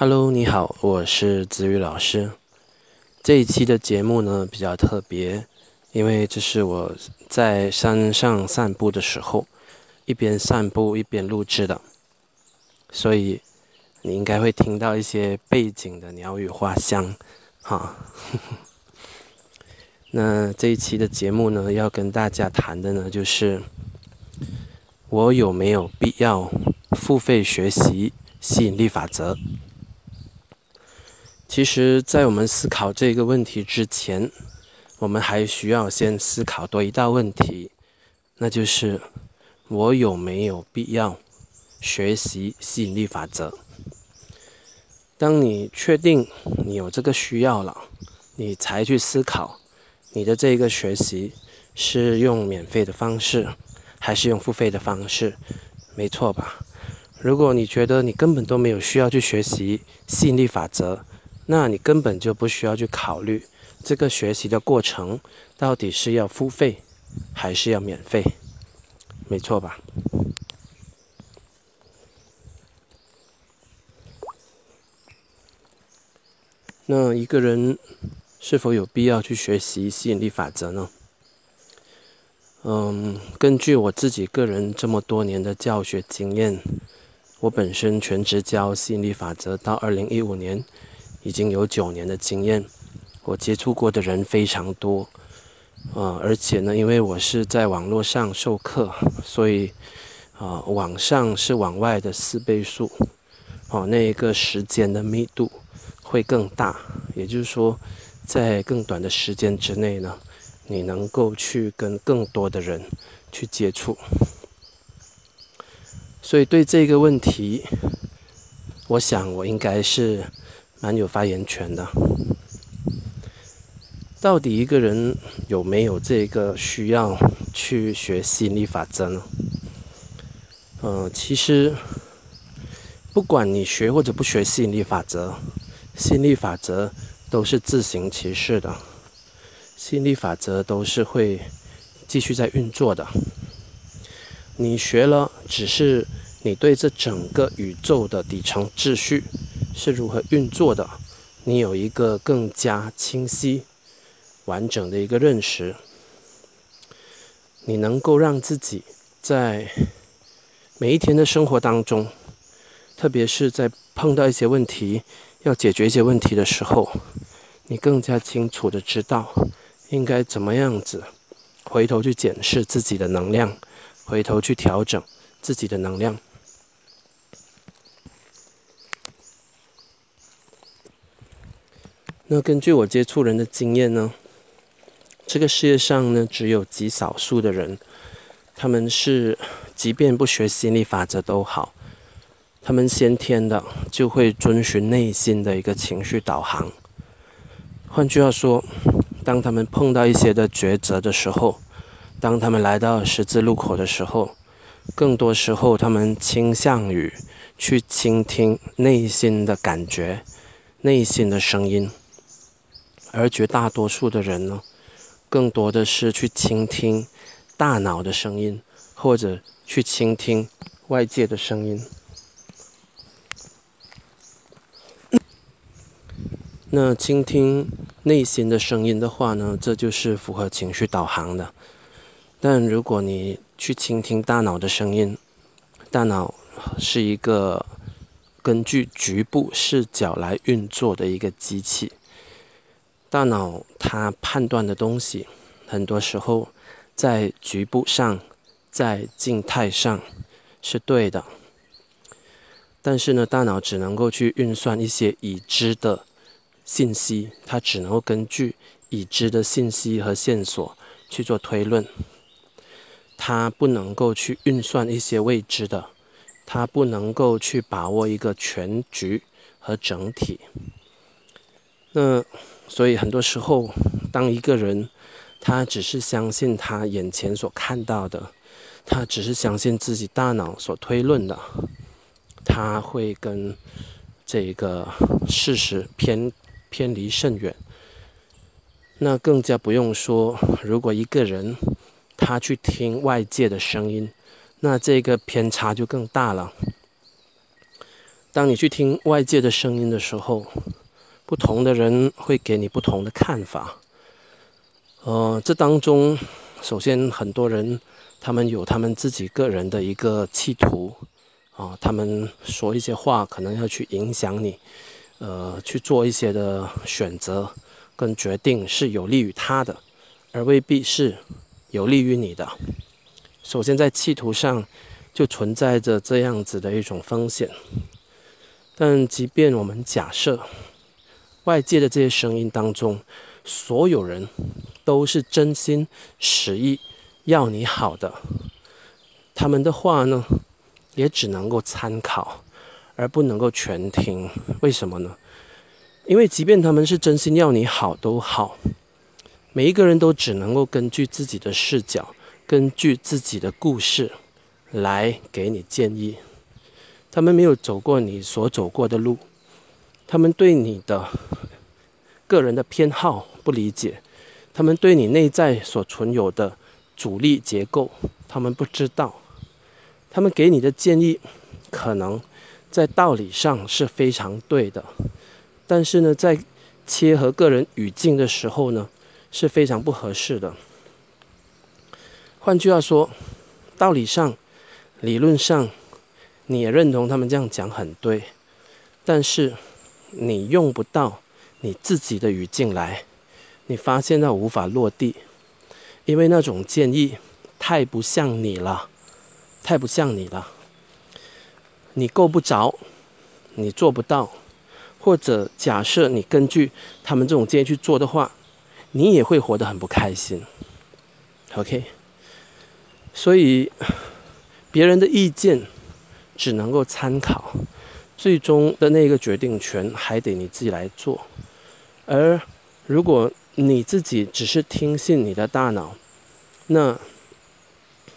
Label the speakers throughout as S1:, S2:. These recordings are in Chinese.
S1: Hello，你好，我是子宇老师。这一期的节目呢比较特别，因为这是我在山上散步的时候，一边散步一边录制的，所以你应该会听到一些背景的鸟语花香，哈。那这一期的节目呢，要跟大家谈的呢，就是我有没有必要付费学习吸引力法则？其实，在我们思考这个问题之前，我们还需要先思考多一道问题，那就是我有没有必要学习吸引力法则？当你确定你有这个需要了，你才去思考你的这个学习是用免费的方式，还是用付费的方式，没错吧？如果你觉得你根本都没有需要去学习吸引力法则，那你根本就不需要去考虑这个学习的过程到底是要付费还是要免费，没错吧？那一个人是否有必要去学习吸引力法则呢？嗯，根据我自己个人这么多年的教学经验，我本身全职教吸引力法则到二零一五年。已经有九年的经验，我接触过的人非常多，啊，而且呢，因为我是在网络上授课，所以啊，网上是往外的四倍数，哦，那一个时间的密度会更大，也就是说，在更短的时间之内呢，你能够去跟更多的人去接触，所以对这个问题，我想我应该是。蛮有发言权的。到底一个人有没有这个需要去学吸引力法则呢？嗯，其实不管你学或者不学吸引力法则，吸引力法则都是自行其事的。吸引力法则都是会继续在运作的。你学了，只是你对这整个宇宙的底层秩序。是如何运作的？你有一个更加清晰、完整的一个认识，你能够让自己在每一天的生活当中，特别是在碰到一些问题、要解决一些问题的时候，你更加清楚的知道应该怎么样子回头去检视自己的能量，回头去调整自己的能量。那根据我接触人的经验呢，这个世界上呢，只有极少数的人，他们是即便不学心理法则都好，他们先天的就会遵循内心的一个情绪导航。换句话说，当他们碰到一些的抉择的时候，当他们来到十字路口的时候，更多时候他们倾向于去倾听内心的感觉、内心的声音。而绝大多数的人呢，更多的是去倾听大脑的声音，或者去倾听外界的声音。那倾听内心的声音的话呢，这就是符合情绪导航的。但如果你去倾听大脑的声音，大脑是一个根据局部视角来运作的一个机器。大脑它判断的东西，很多时候在局部上，在静态上是对的，但是呢，大脑只能够去运算一些已知的信息，它只能够根据已知的信息和线索去做推论，它不能够去运算一些未知的，它不能够去把握一个全局和整体。那。所以很多时候，当一个人他只是相信他眼前所看到的，他只是相信自己大脑所推论的，他会跟这个事实偏偏离甚远。那更加不用说，如果一个人他去听外界的声音，那这个偏差就更大了。当你去听外界的声音的时候，不同的人会给你不同的看法。呃，这当中，首先很多人他们有他们自己个人的一个企图，啊，他们说一些话可能要去影响你，呃，去做一些的选择跟决定是有利于他的，而未必是有利于你的。首先在企图上就存在着这样子的一种风险。但即便我们假设外界的这些声音当中，所有人都是真心实意要你好的，他们的话呢，也只能够参考，而不能够全听。为什么呢？因为即便他们是真心要你好都好，每一个人都只能够根据自己的视角，根据自己的故事来给你建议。他们没有走过你所走过的路，他们对你的个人的偏好不理解，他们对你内在所存有的阻力结构，他们不知道，他们给你的建议可能在道理上是非常对的，但是呢，在切合个人语境的时候呢，是非常不合适的。换句话说，道理上、理论上。你也认同他们这样讲很对，但是你用不到你自己的语境来，你发现它无法落地，因为那种建议太不像你了，太不像你了。你够不着，你做不到，或者假设你根据他们这种建议去做的话，你也会活得很不开心。OK，所以别人的意见。只能够参考，最终的那个决定权还得你自己来做。而如果你自己只是听信你的大脑，那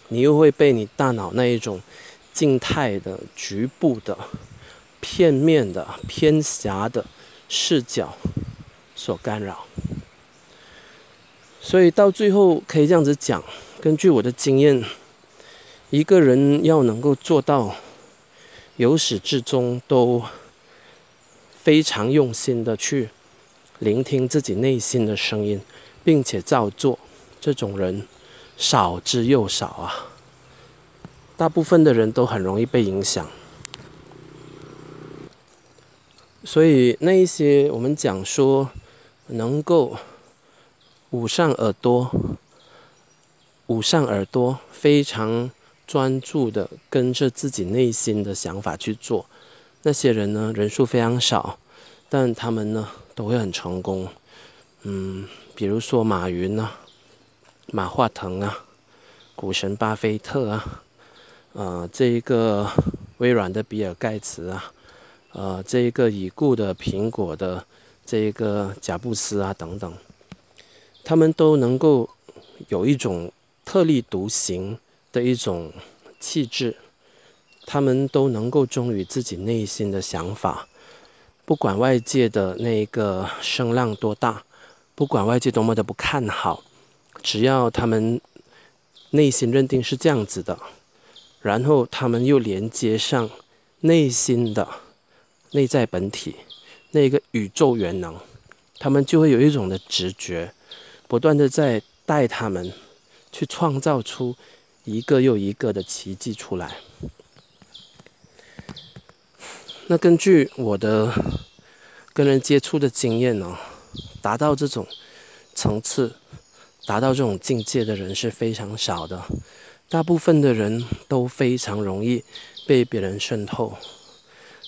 S1: 你又会被你大脑那一种静态的、局部的、片面的、偏狭的视角所干扰。所以到最后可以这样子讲，根据我的经验，一个人要能够做到。由始至终都非常用心的去聆听自己内心的声音，并且照做，这种人少之又少啊。大部分的人都很容易被影响，所以那一些我们讲说能够捂上耳朵，捂上耳朵非常。专注的跟着自己内心的想法去做，那些人呢人数非常少，但他们呢都会很成功。嗯，比如说马云啊、马化腾啊、股神巴菲特啊，呃，这一个微软的比尔盖茨啊，呃，这一个已故的苹果的这一个贾布斯啊等等，他们都能够有一种特立独行。的一种气质，他们都能够忠于自己内心的想法，不管外界的那个声浪多大，不管外界多么的不看好，只要他们内心认定是这样子的，然后他们又连接上内心的内在本体那个宇宙元能，他们就会有一种的直觉，不断的在带他们去创造出。一个又一个的奇迹出来。那根据我的跟人接触的经验呢，达到这种层次、达到这种境界的人是非常少的。大部分的人都非常容易被别人渗透，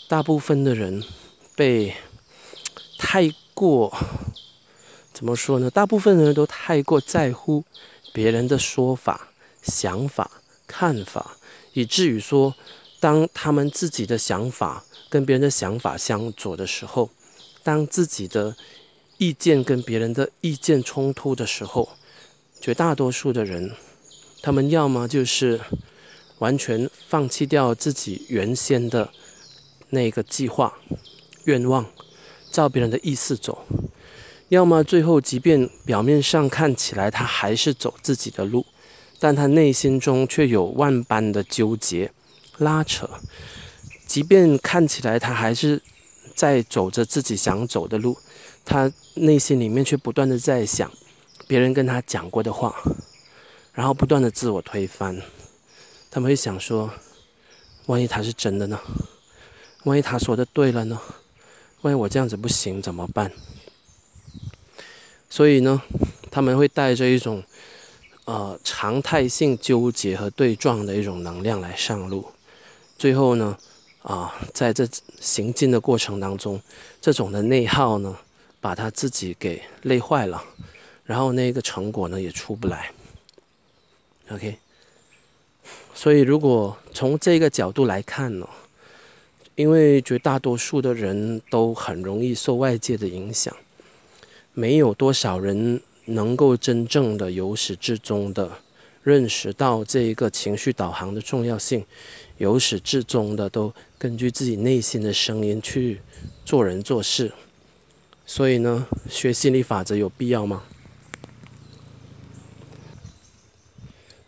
S1: 大部分的人被太过怎么说呢？大部分人都太过在乎别人的说法。想法、看法，以至于说，当他们自己的想法跟别人的想法相左的时候，当自己的意见跟别人的意见冲突的时候，绝大多数的人，他们要么就是完全放弃掉自己原先的那个计划、愿望，照别人的意思走；要么最后，即便表面上看起来他还是走自己的路。但他内心中却有万般的纠结、拉扯，即便看起来他还是在走着自己想走的路，他内心里面却不断的在想别人跟他讲过的话，然后不断的自我推翻。他们会想说：万一他是真的呢？万一他说的对了呢？万一我这样子不行怎么办？所以呢，他们会带着一种呃常态性纠结和对撞的一种能量来上路，最后呢，啊，在这行进的过程当中，这种的内耗呢，把他自己给累坏了，然后那个成果呢也出不来。OK，所以如果从这个角度来看呢，因为绝大多数的人都很容易受外界的影响。没有多少人能够真正的由始至终的认识到这一个情绪导航的重要性，由始至终的都根据自己内心的声音去做人做事。所以呢，学心理法则有必要吗？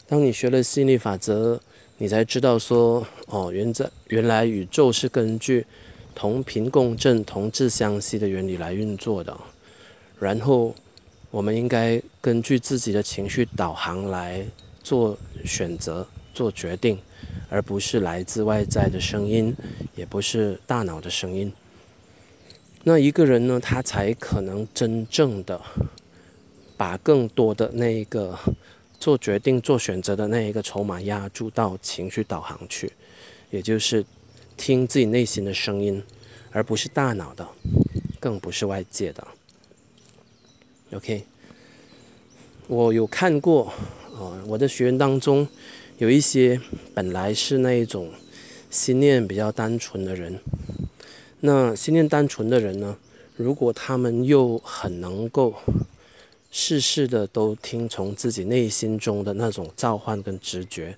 S1: 当你学了心理法则，你才知道说，哦，原在原来宇宙是根据同频共振、同质相吸的原理来运作的。然后，我们应该根据自己的情绪导航来做选择、做决定，而不是来自外在的声音，也不是大脑的声音。那一个人呢，他才可能真正的把更多的那一个做决定、做选择的那一个筹码压注到情绪导航去，也就是听自己内心的声音，而不是大脑的，更不是外界的。OK，我有看过，啊，我的学员当中有一些本来是那一种心念比较单纯的人，那心念单纯的人呢，如果他们又很能够事事的都听从自己内心中的那种召唤跟直觉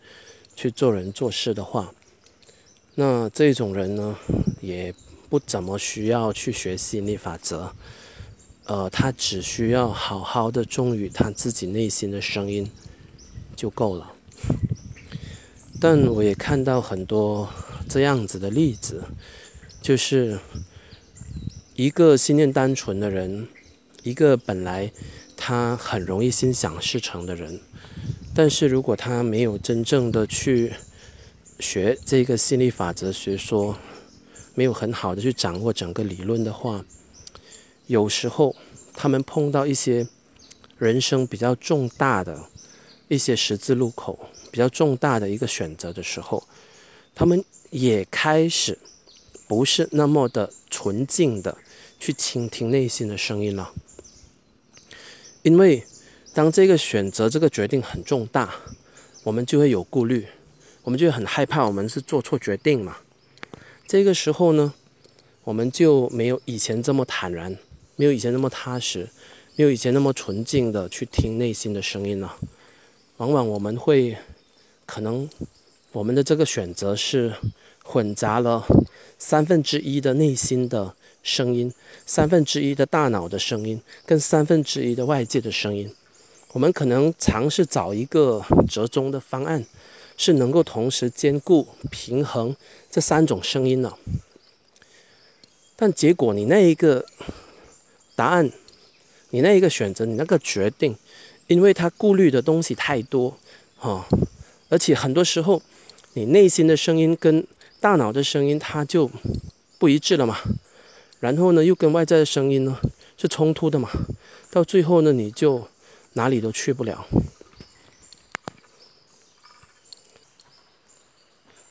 S1: 去做人做事的话，那这种人呢，也不怎么需要去学心理法则。呃，他只需要好好的忠于他自己内心的声音就够了。但我也看到很多这样子的例子，就是一个心念单纯的人，一个本来他很容易心想事成的人，但是如果他没有真正的去学这个心理法则学说，没有很好的去掌握整个理论的话，有时候，他们碰到一些人生比较重大的一些十字路口，比较重大的一个选择的时候，他们也开始不是那么的纯净的去倾听内心的声音了。因为当这个选择、这个决定很重大，我们就会有顾虑，我们就很害怕，我们是做错决定嘛。这个时候呢，我们就没有以前这么坦然。没有以前那么踏实，没有以前那么纯净的去听内心的声音了。往往我们会，可能我们的这个选择是混杂了三分之一的内心的声音，三分之一的大脑的声音，跟三分之一的外界的声音。我们可能尝试找一个折中的方案，是能够同时兼顾平衡这三种声音呢。但结果你那一个。答案，你那一个选择，你那个决定，因为他顾虑的东西太多，哈，而且很多时候，你内心的声音跟大脑的声音，它就不一致了嘛。然后呢，又跟外在的声音呢是冲突的嘛。到最后呢，你就哪里都去不了。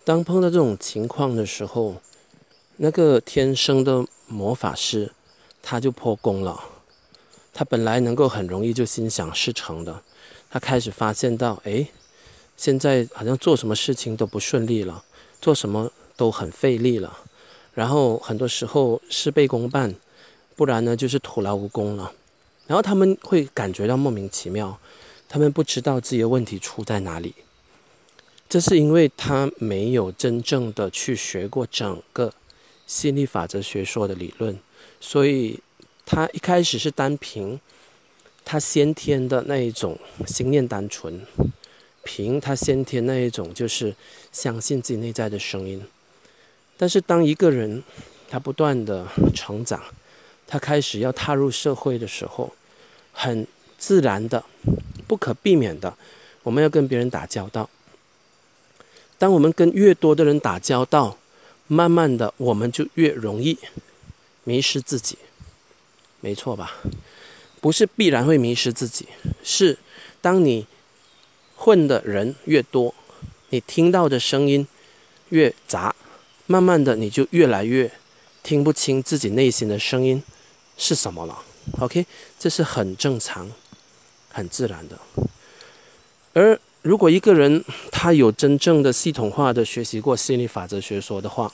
S1: 当碰到这种情况的时候，那个天生的魔法师。他就破功了。他本来能够很容易就心想事成的，他开始发现到，哎，现在好像做什么事情都不顺利了，做什么都很费力了，然后很多时候事倍功半，不然呢就是徒劳无功了。然后他们会感觉到莫名其妙，他们不知道自己的问题出在哪里。这是因为他没有真正的去学过整个心理法则学说的理论。所以，他一开始是单凭他先天的那一种心念单纯，凭他先天那一种就是相信自己内在的声音，但是当一个人他不断的成长，他开始要踏入社会的时候，很自然的、不可避免的，我们要跟别人打交道。当我们跟越多的人打交道，慢慢的我们就越容易迷失自己，没错吧？不是必然会迷失自己，是当你混的人越多，你听到的声音越杂，慢慢的你就越来越听不清自己内心的声音是什么了。OK，这是很正常、很自然的。而如果一个人他有真正的系统化的学习过心理法则学说的话，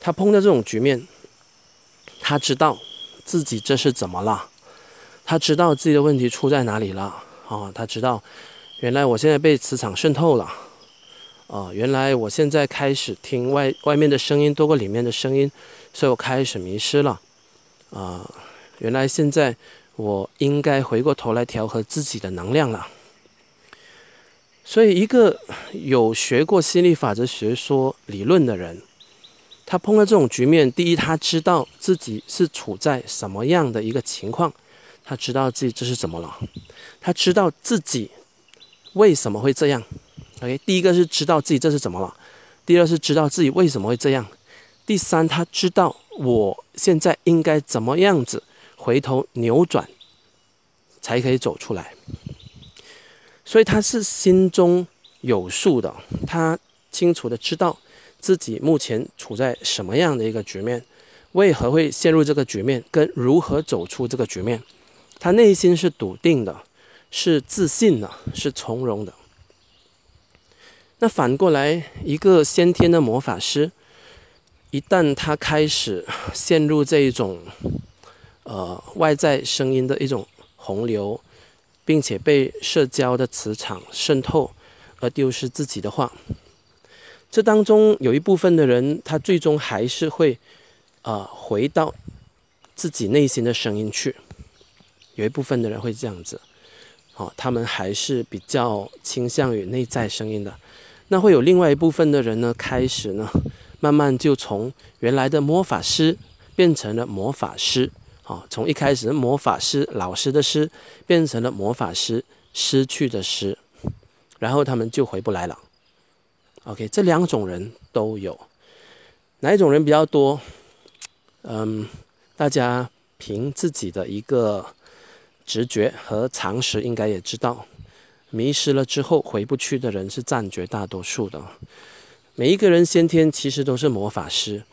S1: 他碰到这种局面，他知道自己这是怎么了，他知道自己的问题出在哪里了啊，他知道原来我现在被磁场渗透了啊，原来我现在开始听外外面的声音多过里面的声音，所以我开始迷失了啊，原来现在我应该回过头来调和自己的能量了。所以，一个有学过心理法则学说理论的人，他碰到这种局面，第一，他知道自己是处在什么样的一个情况，他知道自己这是怎么了，他知道自己为什么会这样。OK，第一个是知道自己这是怎么了，第二是知道自己为什么会这样，第三，他知道我现在应该怎么样子回头扭转，才可以走出来。所以他是心中有数的，他清楚的知道自己目前处在什么样的一个局面，为何会陷入这个局面，跟如何走出这个局面，他内心是笃定的，是自信的，是从容的。那反过来，一个先天的魔法师，一旦他开始陷入这一种，呃，外在声音的一种洪流。并且被社交的磁场渗透而丢失自己的话，这当中有一部分的人，他最终还是会啊回到自己内心的声音去。有一部分的人会这样子，哦，他们还是比较倾向于内在声音的。那会有另外一部分的人呢，开始呢，慢慢就从原来的魔法师变成了魔法师。啊，从一开始魔法师老师的师变成了魔法师失去的失，然后他们就回不来了。OK，这两种人都有，哪一种人比较多？嗯，大家凭自己的一个直觉和常识，应该也知道，迷失了之后回不去的人是占绝大多数的。每一个人先天其实都是魔法师，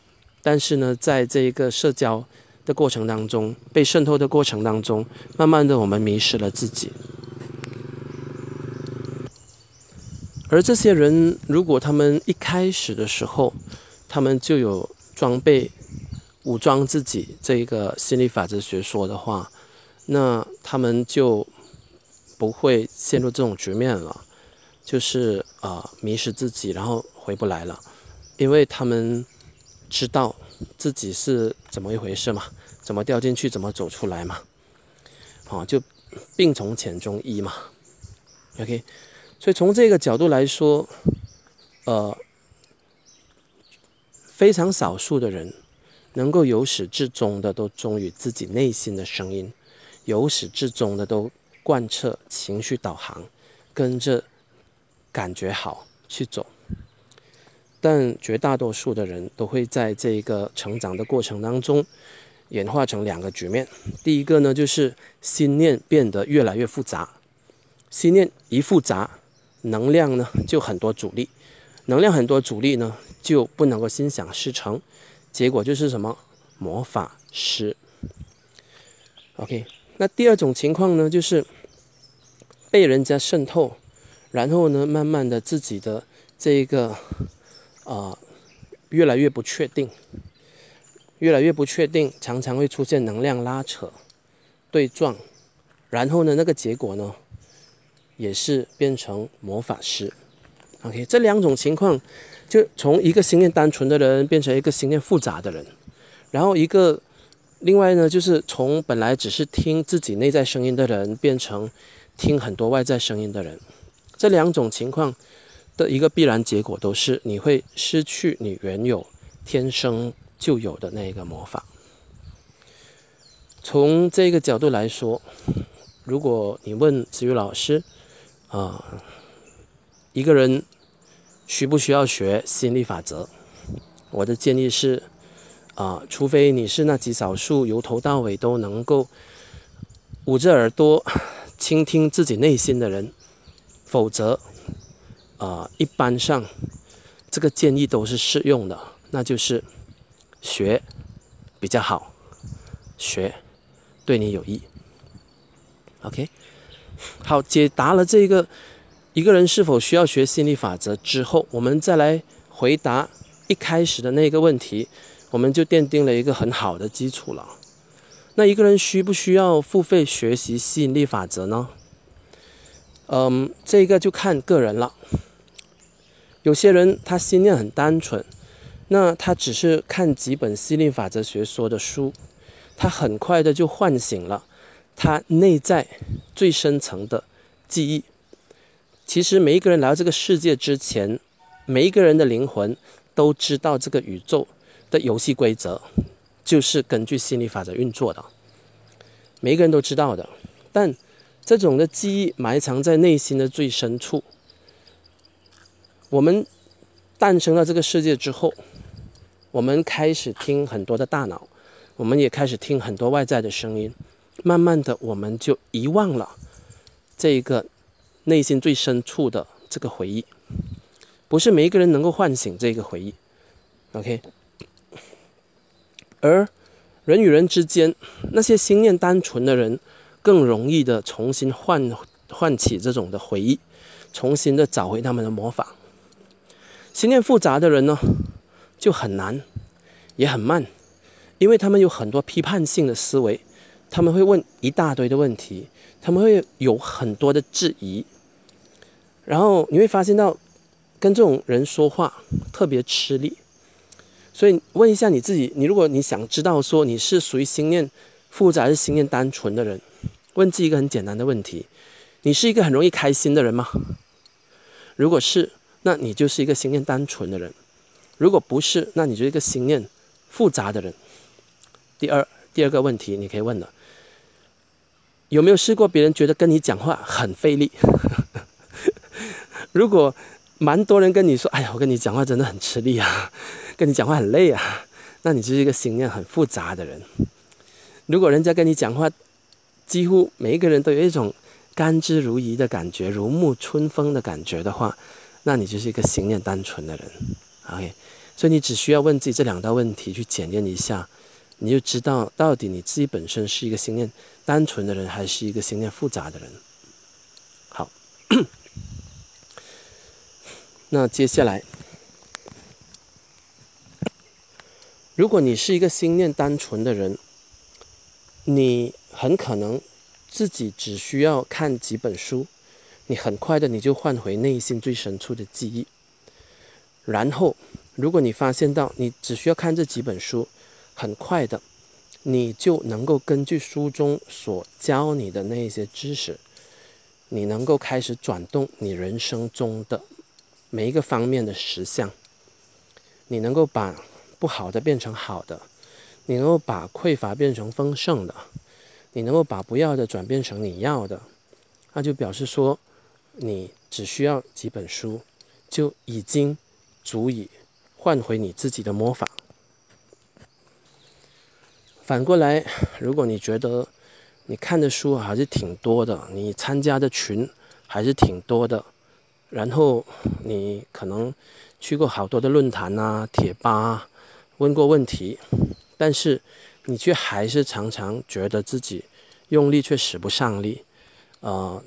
S1: 但是呢，在这一个社交。的过程当中，被渗透的过程当中，慢慢的我们迷失了自己。而这些人，如果他们一开始的时候，他们就有装备、武装自己这一个心理法则学说的话，那他们就不会陷入这种局面了，就是啊迷失自己，然后回不来了，因为他们知道。自己是怎么一回事嘛？怎么掉进去，怎么走出来嘛？好，就病从浅中医嘛。OK，所以从这个角度来说，呃，非常少数的人能够由始至终的都忠于自己内心的声音，由始至终的都贯彻情绪导航，跟着感觉好去走。但绝大多数的人都会在这个成长的过程当中，演化成两个局面。第一个呢，就是心念变得越来越复杂，心念一复杂，能量呢就很多阻力，能量很多阻力呢就不能够心想事成，结果就是什么魔法师。OK，那第二种情况呢，就是被人家渗透，然后呢，慢慢的自己的这一个。啊，越来越不确定，越来越不确定，常常会出现能量拉扯、对撞，然后呢，那个结果呢，也是变成魔法师。OK，这两种情况，就从一个心念单纯的人变成一个心念复杂的人，然后一个另外呢，就是从本来只是听自己内在声音的人，变成听很多外在声音的人，这两种情况。的一个必然结果都是你会失去你原有天生就有的那个魔法。从这个角度来说，如果你问子瑜老师，啊，一个人需不需要学心理法则？我的建议是，啊，除非你是那极少数由头到尾都能够捂着耳朵倾听自己内心的人，否则，啊，一般上这个建议都是适用的，那就是学比较好，学。对你有益，OK，好，解答了这个一个人是否需要学心理法则之后，我们再来回答一开始的那个问题，我们就奠定了一个很好的基础了。那一个人需不需要付费学习吸引力法则呢？嗯，这个就看个人了。有些人他心念很单纯，那他只是看几本吸引力法则学说的书。他很快的就唤醒了他内在最深层的记忆。其实每一个人来到这个世界之前，每一个人的灵魂都知道这个宇宙的游戏规则就是根据心理法则运作的。每一个人都知道的，但这种的记忆埋藏在内心的最深处。我们诞生了这个世界之后，我们开始听很多的大脑。我们也开始听很多外在的声音，慢慢的我们就遗忘了这一个内心最深处的这个回忆。不是每一个人能够唤醒这个回忆，OK。而人与人之间，那些心念单纯的人，更容易的重新唤唤起这种的回忆，重新的找回他们的魔法。心念复杂的人呢，就很难，也很慢。因为他们有很多批判性的思维，他们会问一大堆的问题，他们会有很多的质疑，然后你会发现到跟这种人说话特别吃力。所以问一下你自己，你如果你想知道说你是属于心念复杂还是心念单纯的人，问自己一个很简单的问题：你是一个很容易开心的人吗？如果是，那你就是一个心念单纯的人；如果不是，那你就是一个心念复杂的人。第二，第二个问题你可以问了：有没有试过别人觉得跟你讲话很费力？如果蛮多人跟你说：“哎呀，我跟你讲话真的很吃力啊，跟你讲话很累啊。”那你就是一个心念很复杂的人。如果人家跟你讲话，几乎每一个人都有一种甘之如饴的感觉，如沐春风的感觉的话，那你就是一个心念单纯的人。OK，所以你只需要问自己这两道问题，去检验一下。你就知道到底你自己本身是一个心念单纯的人，还是一个心念复杂的人。好，那接下来，如果你是一个心念单纯的人，你很可能自己只需要看几本书，你很快的你就换回内心最深处的记忆。然后，如果你发现到你只需要看这几本书，很快的，你就能够根据书中所教你的那些知识，你能够开始转动你人生中的每一个方面的实相。你能够把不好的变成好的，你能够把匮乏变成丰盛的，你能够把不要的转变成你要的，那就表示说，你只需要几本书，就已经足以换回你自己的魔法。反过来，如果你觉得你看的书还是挺多的，你参加的群还是挺多的，然后你可能去过好多的论坛啊、贴吧，问过问题，但是你却还是常常觉得自己用力却使不上力，呃，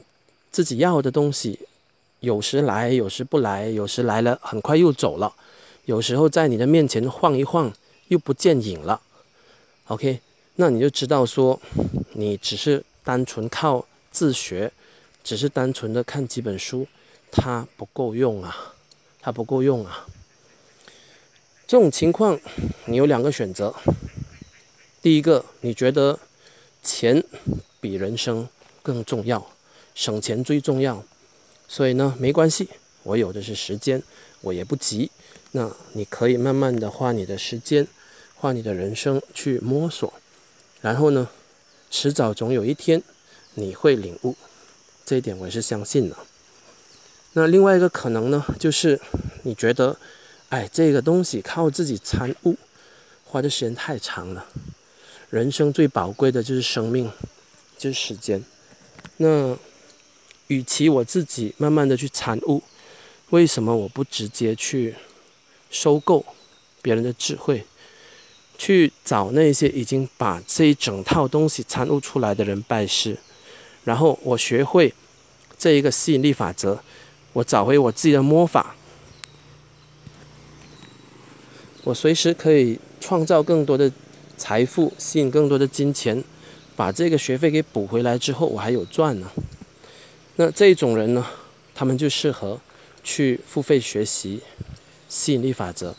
S1: 自己要的东西有时来，有时不来，有时来了很快又走了，有时候在你的面前晃一晃又不见影了。OK，那你就知道说，你只是单纯靠自学，只是单纯的看几本书，它不够用啊，它不够用啊。这种情况，你有两个选择。第一个，你觉得钱比人生更重要，省钱最重要，所以呢，没关系，我有的是时间，我也不急。那你可以慢慢的花你的时间，花你的人生去摸索，然后呢，迟早总有一天你会领悟，这一点我是相信的。那另外一个可能呢，就是你觉得，哎，这个东西靠自己参悟，花的时间太长了。人生最宝贵的就是生命，就是时间。那与其我自己慢慢的去参悟，为什么我不直接去？收购别人的智慧，去找那些已经把这一整套东西参悟出来的人拜师，然后我学会这一个吸引力法则，我找回我自己的魔法，我随时可以创造更多的财富，吸引更多的金钱，把这个学费给补回来之后，我还有赚呢。那这种人呢，他们就适合去付费学习。吸引力法则。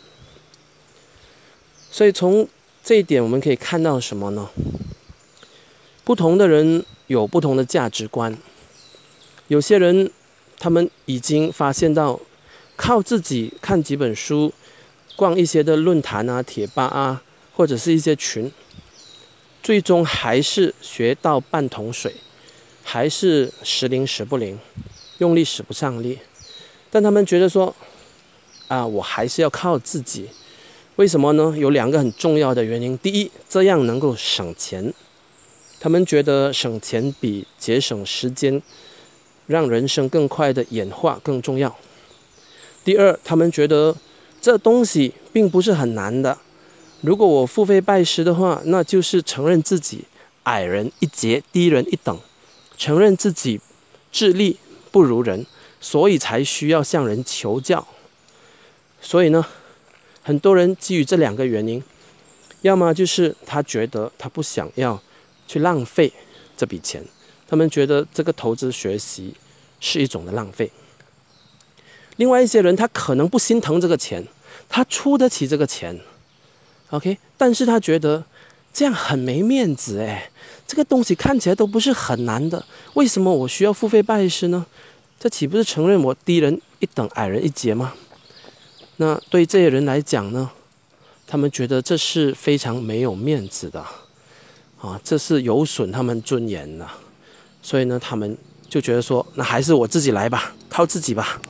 S1: 所以从这一点我们可以看到什么呢？不同的人有不同的价值观。有些人他们已经发现到，靠自己看几本书，逛一些的论坛啊、贴吧啊，或者是一些群，最终还是学到半桶水，还是时灵时不灵，用力使不上力。但他们觉得说。啊，我还是要靠自己，为什么呢？有两个很重要的原因。第一，这样能够省钱，他们觉得省钱比节省时间，让人生更快的演化更重要。第二，他们觉得这东西并不是很难的。如果我付费拜师的话，那就是承认自己矮人一截，低人一等，承认自己智力不如人，所以才需要向人求教。所以呢，很多人基于这两个原因，要么就是他觉得他不想要去浪费这笔钱，他们觉得这个投资学习是一种的浪费。另外一些人他可能不心疼这个钱，他出得起这个钱，OK，但是他觉得这样很没面子诶，这个东西看起来都不是很难的，为什么我需要付费拜师呢？这岂不是承认我低人一等，矮人一截吗？那对这些人来讲呢，他们觉得这是非常没有面子的，啊，这是有损他们尊严的，所以呢，他们就觉得说，那还是我自己来吧，靠自己吧。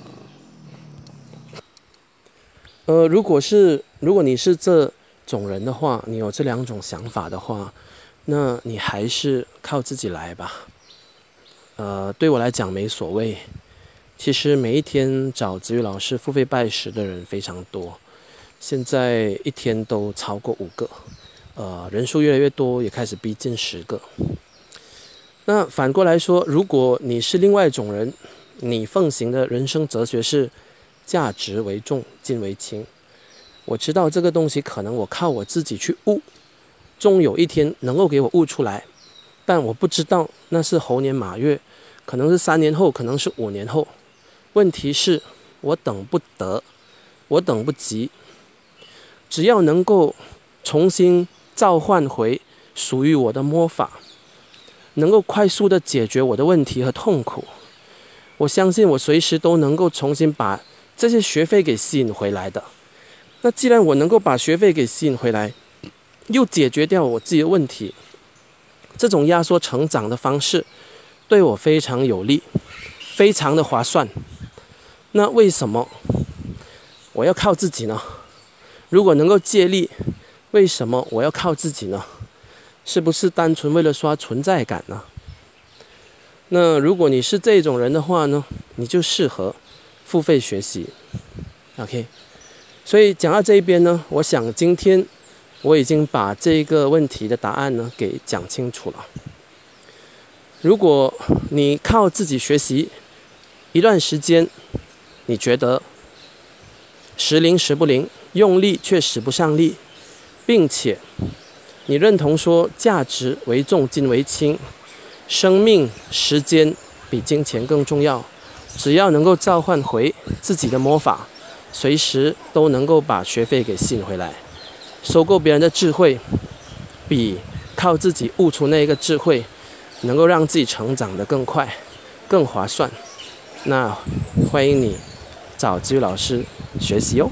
S1: 呃，如果是如果你是这种人的话，你有这两种想法的话，那你还是靠自己来吧。呃，对我来讲没所谓。其实每一天找子玉老师付费拜师的人非常多，现在一天都超过五个，呃，人数越来越多，也开始逼近十个。那反过来说，如果你是另外一种人，你奉行的人生哲学是价值为重，金为轻。我知道这个东西可能我靠我自己去悟，终有一天能够给我悟出来，但我不知道那是猴年马月，可能是三年后，可能是五年后。问题是，我等不得，我等不及。只要能够重新召唤回属于我的魔法，能够快速的解决我的问题和痛苦，我相信我随时都能够重新把这些学费给吸引回来的。那既然我能够把学费给吸引回来，又解决掉我自己的问题，这种压缩成长的方式对我非常有利，非常的划算。那为什么我要靠自己呢？如果能够借力，为什么我要靠自己呢？是不是单纯为了刷存在感呢？那如果你是这种人的话呢，你就适合付费学习。OK，所以讲到这一边呢，我想今天我已经把这个问题的答案呢给讲清楚了。如果你靠自己学习一段时间，你觉得时灵时不灵，用力却使不上力，并且你认同说价值为重，金为轻，生命时间比金钱更重要。只要能够召唤回自己的魔法，随时都能够把学费给吸引回来。收购别人的智慧，比靠自己悟出那个智慧，能够让自己成长得更快、更划算。那欢迎你。找子宇老师学习哦。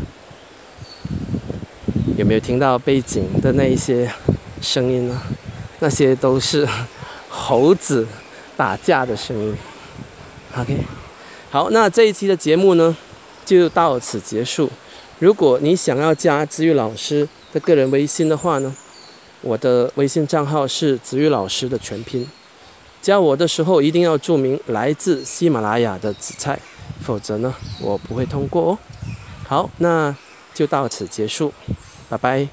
S1: 有没有听到背景的那一些声音呢？那些都是猴子打架的声音。OK，好，那这一期的节目呢，就到此结束。如果你想要加子玉老师的个人微信的话呢，我的微信账号是子玉老师的全拼。加我的时候一定要注明来自喜马拉雅的紫菜，否则呢，我不会通过哦。好，那就到此结束，拜拜。